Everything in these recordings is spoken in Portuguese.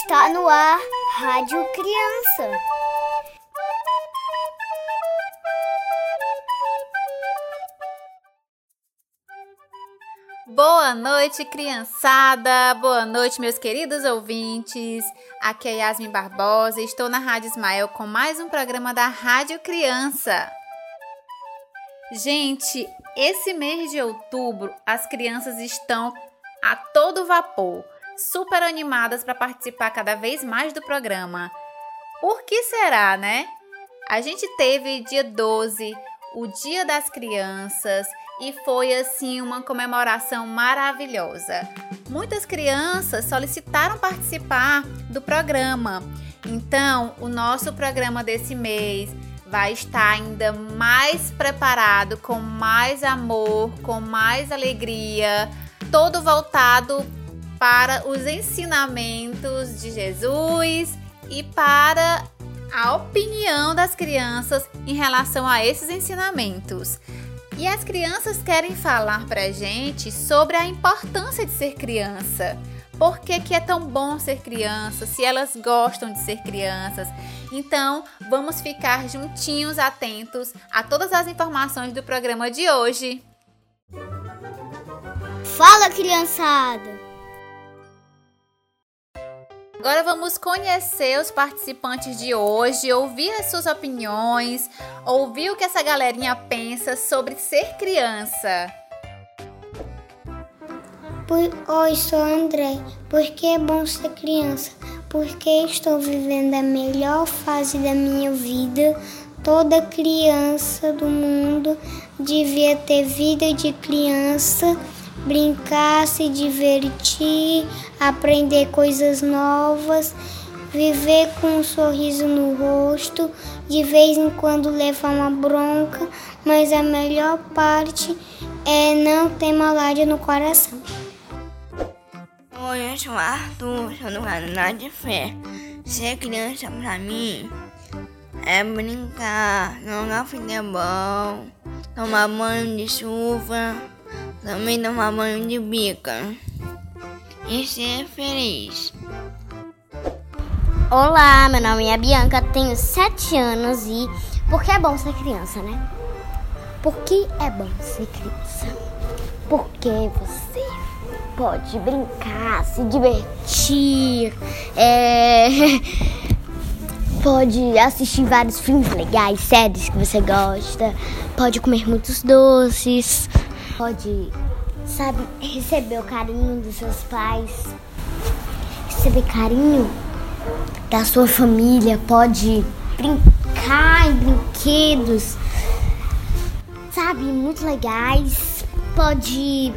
Está no ar Rádio Criança. Boa noite, criançada! Boa noite, meus queridos ouvintes! Aqui é Yasmin Barbosa e estou na Rádio Ismael com mais um programa da Rádio Criança. Gente, esse mês de outubro as crianças estão a todo vapor, super animadas para participar cada vez mais do programa. Por que será, né? A gente teve dia 12, o Dia das Crianças, e foi assim uma comemoração maravilhosa. Muitas crianças solicitaram participar do programa. Então, o nosso programa desse mês vai estar ainda mais preparado, com mais amor, com mais alegria, todo voltado para os ensinamentos de Jesus e para a opinião das crianças em relação a esses ensinamentos. E as crianças querem falar pra gente sobre a importância de ser criança. Por que, que é tão bom ser criança? Se elas gostam de ser crianças. Então, vamos ficar juntinhos, atentos a todas as informações do programa de hoje. Fala, criançada! Agora vamos conhecer os participantes de hoje, ouvir as suas opiniões, ouvir o que essa galerinha pensa sobre ser criança. Oi, sou André. Por que é bom ser criança? Porque estou vivendo a melhor fase da minha vida. Toda criança do mundo devia ter vida de criança brincar, se divertir, aprender coisas novas, viver com um sorriso no rosto, de vez em quando levar uma bronca, mas a melhor parte é não ter malária no coração. Oi, eu sou Arthur, sou do canal de fé. Ser criança pra mim é brincar, jogar futebol, tomar banho de chuva, também tomar banho de bica e ser feliz. Olá, meu nome é Bianca, tenho 7 anos e por que é bom ser criança, né? Por que é bom ser criança? Porque você pode brincar, se divertir, é... pode assistir vários filmes legais, séries que você gosta, pode comer muitos doces, pode, sabe, receber o carinho dos seus pais, receber carinho da sua família, pode brincar em brinquedos, sabe, muito legais, pode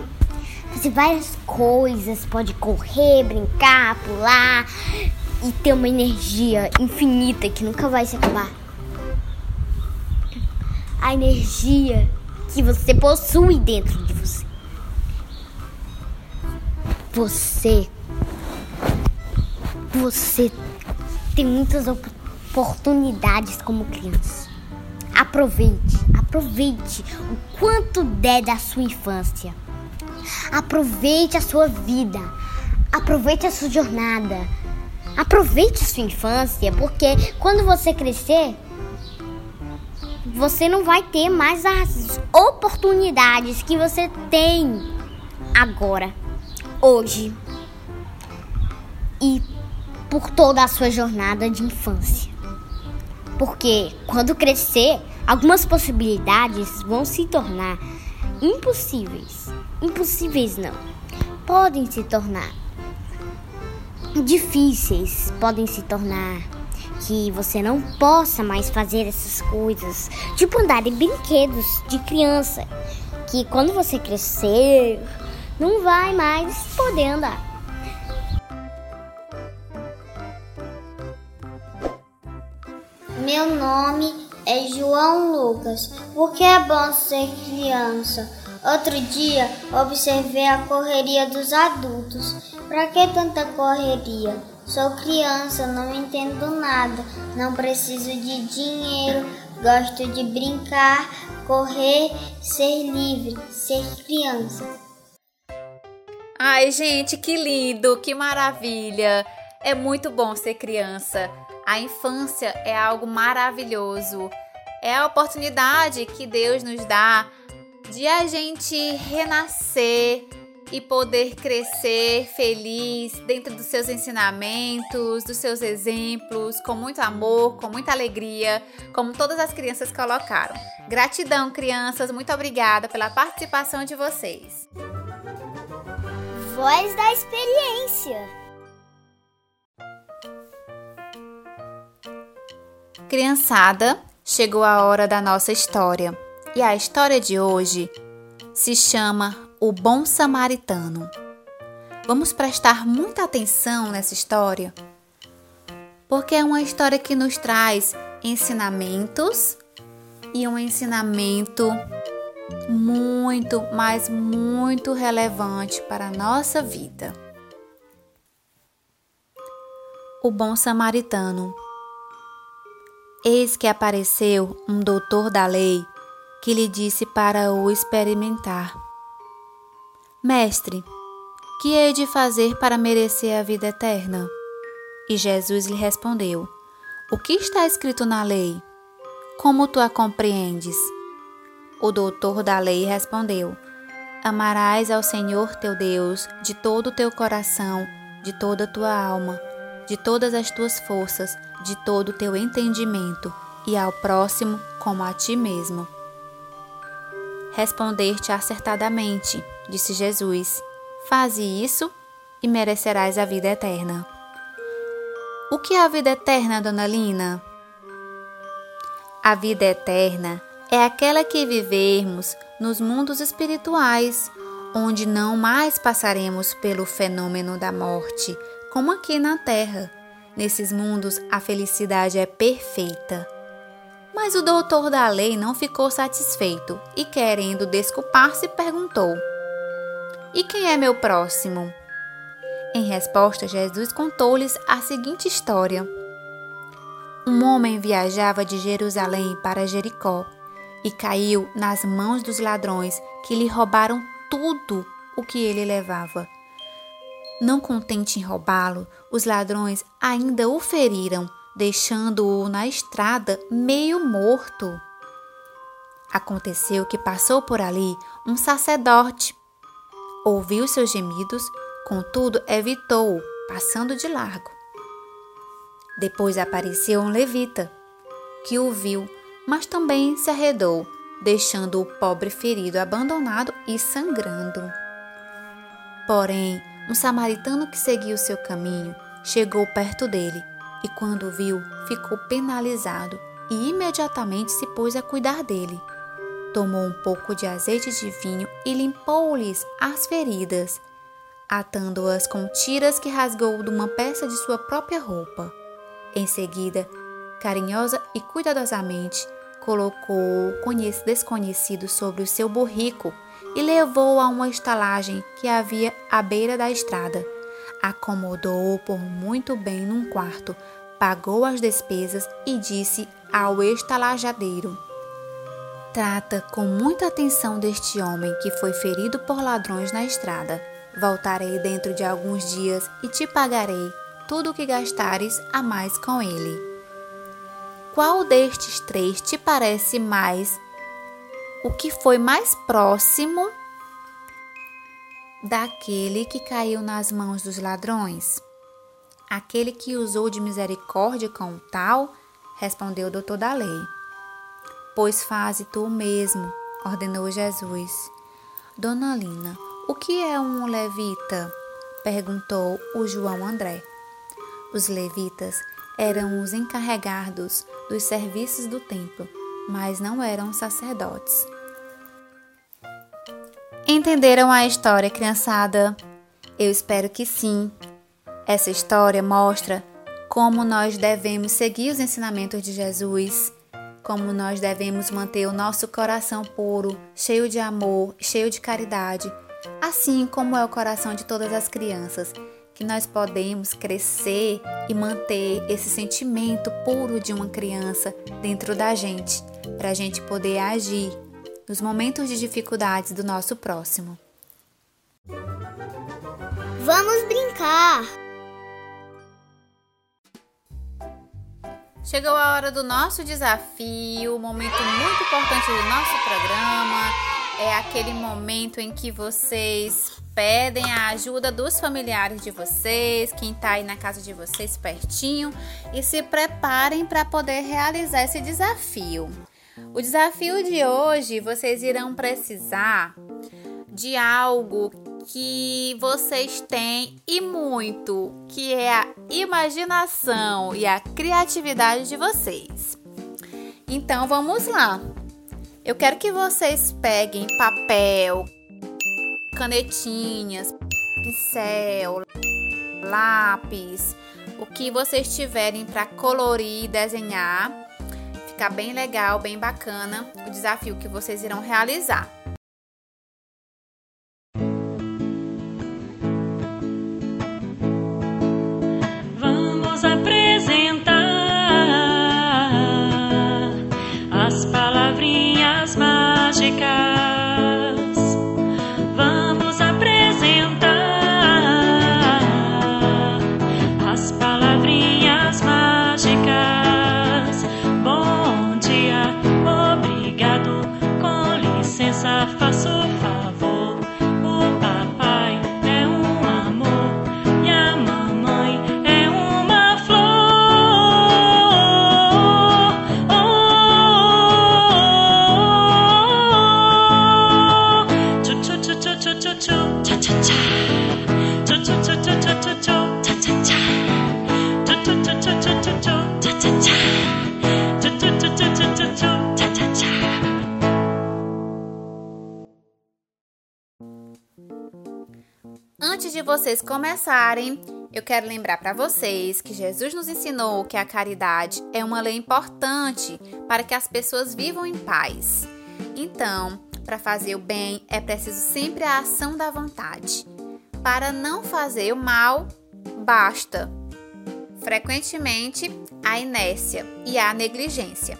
fazer várias coisas, pode correr, brincar, pular e ter uma energia infinita que nunca vai se acabar. A energia que você possui dentro de você. Você. Você tem muitas oportunidades como criança. Aproveite, aproveite o quanto der da sua infância. Aproveite a sua vida. Aproveite a sua jornada. Aproveite a sua infância, porque quando você crescer, você não vai ter mais as oportunidades que você tem agora, hoje e por toda a sua jornada de infância. Porque quando crescer, algumas possibilidades vão se tornar impossíveis. Impossíveis não. Podem se tornar difíceis, podem se tornar que você não possa mais fazer essas coisas, tipo andar em brinquedos de criança, que quando você crescer, não vai mais poder andar. Meu nome é João Lucas. Por que é bom ser criança? Outro dia observei a correria dos adultos. Para que tanta correria? Sou criança, não entendo nada, não preciso de dinheiro, gosto de brincar, correr, ser livre, ser criança. Ai, gente, que lindo, que maravilha! É muito bom ser criança. A infância é algo maravilhoso. É a oportunidade que Deus nos dá de a gente renascer e poder crescer feliz dentro dos seus ensinamentos, dos seus exemplos, com muito amor, com muita alegria, como todas as crianças colocaram. Gratidão, crianças, muito obrigada pela participação de vocês. Voz da experiência. Criançada, chegou a hora da nossa história. E a história de hoje se chama O Bom Samaritano. Vamos prestar muita atenção nessa história, porque é uma história que nos traz ensinamentos e um ensinamento muito, mas muito relevante para a nossa vida. O Bom Samaritano. Eis que apareceu um doutor da lei que lhe disse para o experimentar: Mestre, que hei de fazer para merecer a vida eterna? E Jesus lhe respondeu: O que está escrito na lei? Como tu a compreendes? O doutor da lei respondeu: Amarás ao Senhor teu Deus de todo o teu coração, de toda a tua alma, de todas as tuas forças, de todo o teu entendimento, e ao próximo como a ti mesmo. Responder-te acertadamente, disse Jesus. Faze isso e merecerás a vida eterna. O que é a vida eterna, dona Lina? A vida eterna é aquela que vivermos nos mundos espirituais, onde não mais passaremos pelo fenômeno da morte, como aqui na Terra. Nesses mundos, a felicidade é perfeita. Mas o doutor da lei não ficou satisfeito e, querendo desculpar-se, perguntou: E quem é meu próximo? Em resposta, Jesus contou-lhes a seguinte história: Um homem viajava de Jerusalém para Jericó e caiu nas mãos dos ladrões que lhe roubaram tudo o que ele levava. Não contente em roubá-lo, os ladrões ainda o feriram deixando-o na estrada meio morto. Aconteceu que passou por ali um sacerdote. Ouviu seus gemidos, contudo evitou-o, passando de largo. Depois apareceu um levita, que o viu, mas também se arredou, deixando o pobre ferido abandonado e sangrando. Porém, um samaritano que seguia o seu caminho chegou perto dele e quando viu, ficou penalizado e imediatamente se pôs a cuidar dele. Tomou um pouco de azeite de vinho e limpou-lhes as feridas, atando-as com tiras que rasgou de uma peça de sua própria roupa. Em seguida, carinhosa e cuidadosamente, colocou o desconhecido sobre o seu burrico e levou-o a uma estalagem que havia à beira da estrada acomodou-o por muito bem num quarto, pagou as despesas e disse ao estalajadeiro: Trata com muita atenção deste homem que foi ferido por ladrões na estrada. Voltarei dentro de alguns dias e te pagarei tudo o que gastares a mais com ele. Qual destes três te parece mais o que foi mais próximo daquele que caiu nas mãos dos ladrões? Aquele que usou de misericórdia com o tal, respondeu o doutor da lei. Pois faze tu mesmo, ordenou Jesus. Dona Lina, o que é um levita? perguntou o João André. Os levitas eram os encarregados dos serviços do templo, mas não eram sacerdotes. Entenderam a história, criançada? Eu espero que sim. Essa história mostra como nós devemos seguir os ensinamentos de Jesus, como nós devemos manter o nosso coração puro, cheio de amor, cheio de caridade, assim como é o coração de todas as crianças, que nós podemos crescer e manter esse sentimento puro de uma criança dentro da gente, para a gente poder agir nos momentos de dificuldades do nosso próximo. Vamos brincar! Chegou a hora do nosso desafio, momento muito importante do nosso programa. É aquele momento em que vocês pedem a ajuda dos familiares de vocês, quem está aí na casa de vocês pertinho, e se preparem para poder realizar esse desafio. O desafio de hoje vocês irão precisar de algo que vocês têm e muito, que é a imaginação e a criatividade de vocês. Então vamos lá. Eu quero que vocês peguem papel, canetinhas, pincel, lápis, o que vocês tiverem para colorir e desenhar. Ficar bem legal, bem bacana o desafio que vocês irão realizar. Vocês começarem, eu quero lembrar para vocês que Jesus nos ensinou que a caridade é uma lei importante para que as pessoas vivam em paz. Então, para fazer o bem é preciso sempre a ação da vontade. Para não fazer o mal, basta frequentemente a inércia e a negligência.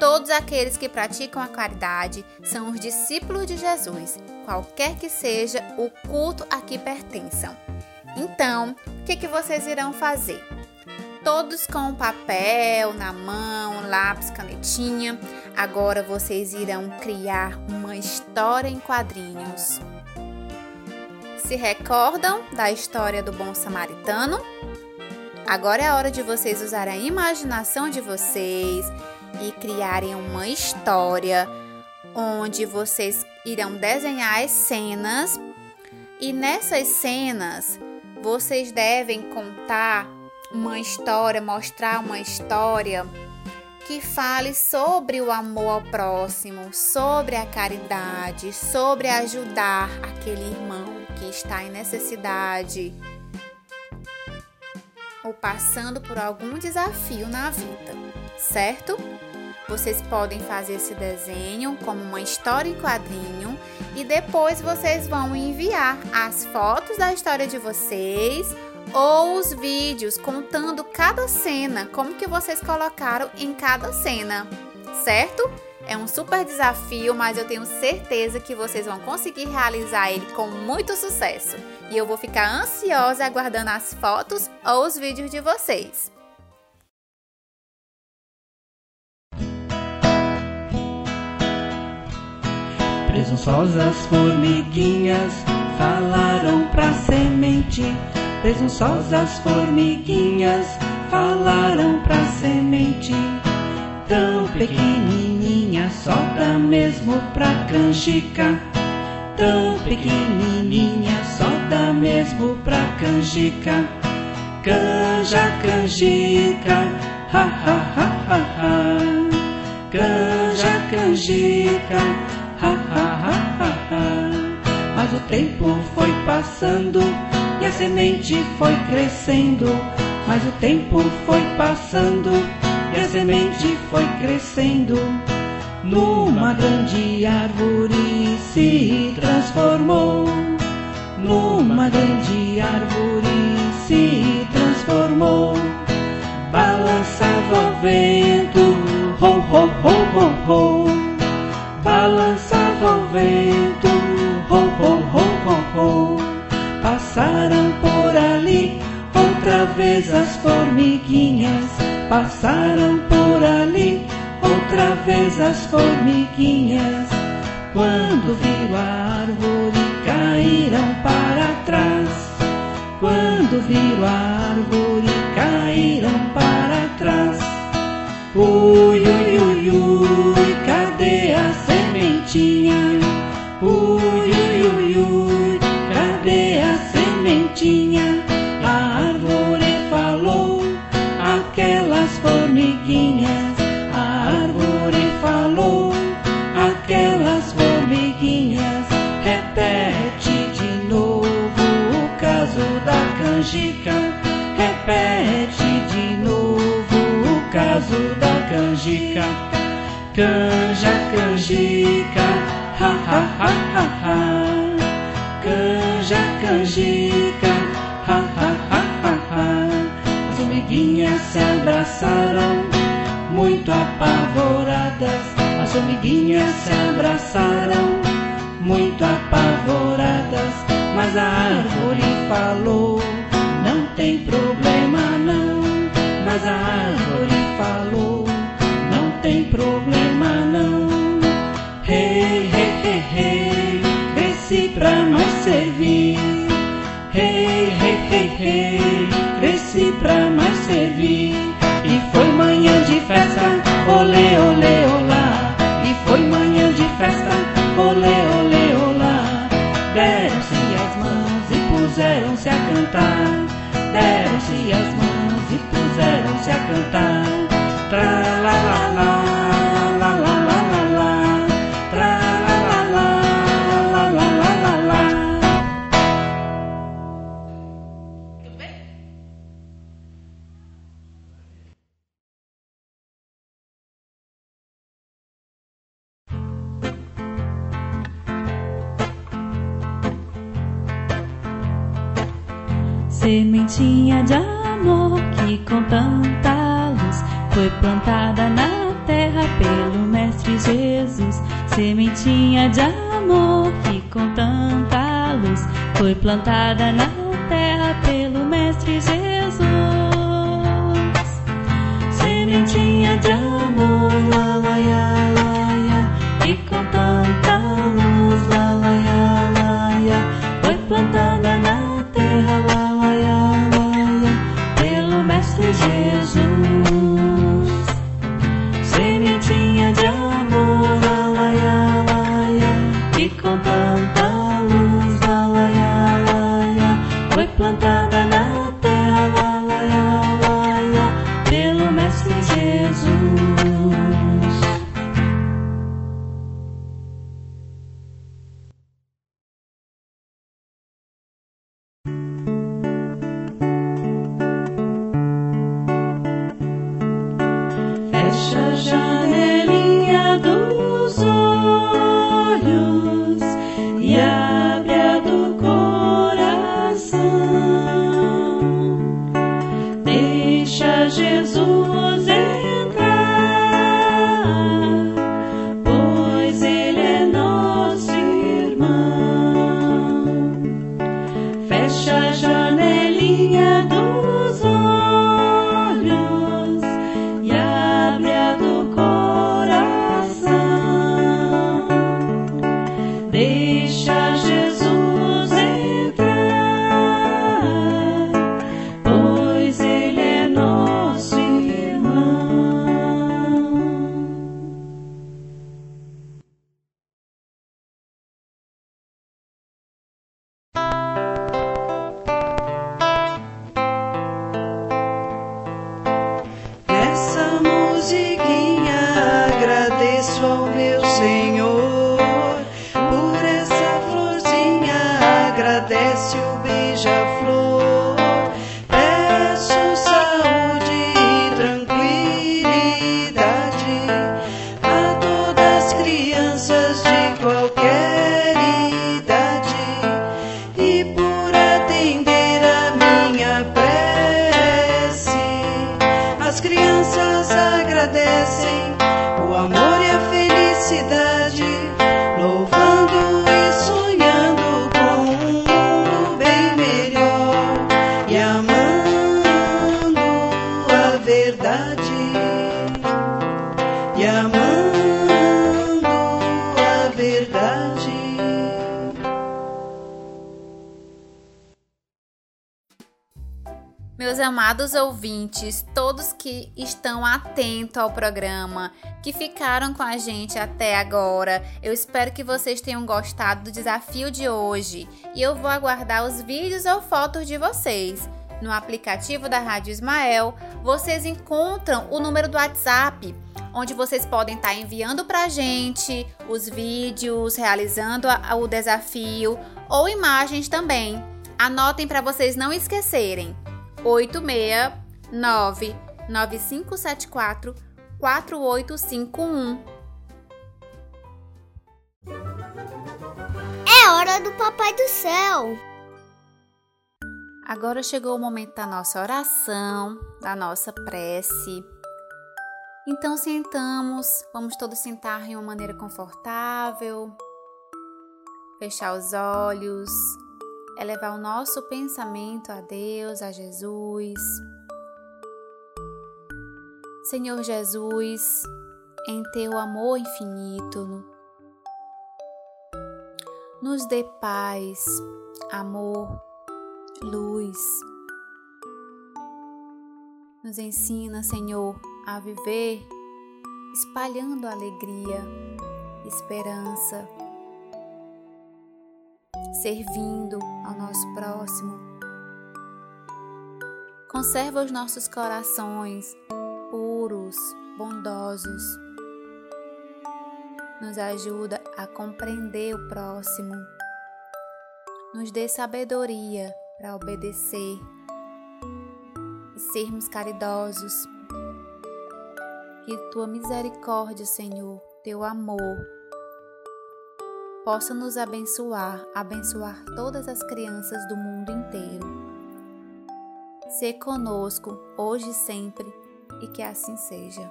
Todos aqueles que praticam a caridade são os discípulos de Jesus, qualquer que seja o culto a que pertençam. Então, o que, que vocês irão fazer? Todos com papel na mão, lápis, canetinha. Agora vocês irão criar uma história em quadrinhos. Se recordam da história do bom samaritano? Agora é a hora de vocês usarem a imaginação de vocês e criarem uma história onde vocês irão desenhar as cenas e nessas cenas vocês devem contar uma história, mostrar uma história que fale sobre o amor ao próximo, sobre a caridade, sobre ajudar aquele irmão que está em necessidade ou passando por algum desafio na vida, certo? Vocês podem fazer esse desenho como uma história em quadrinho e depois vocês vão enviar as fotos da história de vocês ou os vídeos contando cada cena, como que vocês colocaram em cada cena, certo? É um super desafio, mas eu tenho certeza que vocês vão conseguir realizar ele com muito sucesso. E eu vou ficar ansiosa aguardando as fotos ou os vídeos de vocês. Presunçosas formiguinhas falaram pra semente. Presunçosas formiguinhas falaram pra semente. Tão pequenininha, só dá mesmo pra canjica. Tão pequenininha, só dá mesmo pra canjica. Canja, canjica, ha ha ha ha ha. Canja, canjica Mas o tempo foi passando e a semente foi crescendo. Mas o tempo foi passando e a semente foi crescendo. Numa grande árvore se transformou. Numa grande árvore se transformou. Balançava o vento, ho, ho, ho, ho, ho balançava o vento, Passaram por ali outra vez as formiguinhas, passaram por ali, outra vez as formiguinhas. Quando viram a árvore, caíram para trás. Quando viram a árvore, caíram para trás. Ui, ui, ui, ui, cadê a sementinha? Canjica. Repete de novo o caso da canjica. Canja, canjica, ha ha ha ha ha. Canja, canjica, ha ha ha ha ha. As formiguinhas se abraçaram, muito apavoradas. As formiguinhas se abraçaram, muito apavoradas. Mas a árvore falou: tem problema, não. Mas a árvore falou: Não tem problema, não. Hey, hey, hey, hey, cresci pra mais servir. Hey, hey, hey, hey, Sementinha de amor que com tanta luz foi plantada na terra pelo Mestre Jesus. Sementinha de amor que com tanta luz foi plantada na terra pelo Mestre Jesus. Sementinha de amor, lá, lá, lá, lá, e com tanta Amados ouvintes, todos que estão atentos ao programa, que ficaram com a gente até agora, eu espero que vocês tenham gostado do desafio de hoje e eu vou aguardar os vídeos ou fotos de vocês. No aplicativo da Rádio Ismael, vocês encontram o número do WhatsApp, onde vocês podem estar enviando para a gente os vídeos, realizando o desafio ou imagens também. Anotem para vocês não esquecerem. 869 9574 4851. É hora do Papai do Céu. Agora chegou o momento da nossa oração, da nossa prece. Então sentamos, vamos todos sentar em uma maneira confortável, fechar os olhos, elevar o nosso pensamento a Deus, a Jesus. Senhor Jesus, em teu amor infinito, nos dê paz, amor, luz. Nos ensina, Senhor, a viver espalhando alegria, esperança, servindo ao nosso próximo. Conserva os nossos corações puros, bondosos. Nos ajuda a compreender o próximo. Nos dê sabedoria para obedecer e sermos caridosos. Que tua misericórdia, Senhor, teu amor, possa nos abençoar, abençoar todas as crianças do mundo inteiro. Se conosco, hoje e sempre, e que assim seja.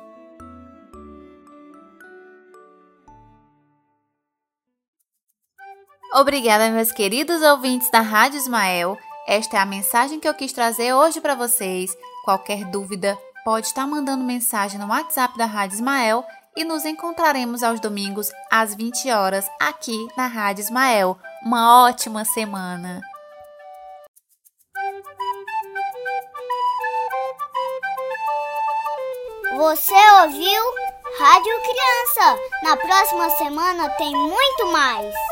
Obrigada, meus queridos ouvintes da Rádio Ismael. Esta é a mensagem que eu quis trazer hoje para vocês. Qualquer dúvida, pode estar mandando mensagem no WhatsApp da Rádio Ismael e nos encontraremos aos domingos às 20 horas aqui na Rádio Ismael. Uma ótima semana! Você ouviu Rádio Criança? Na próxima semana tem muito mais!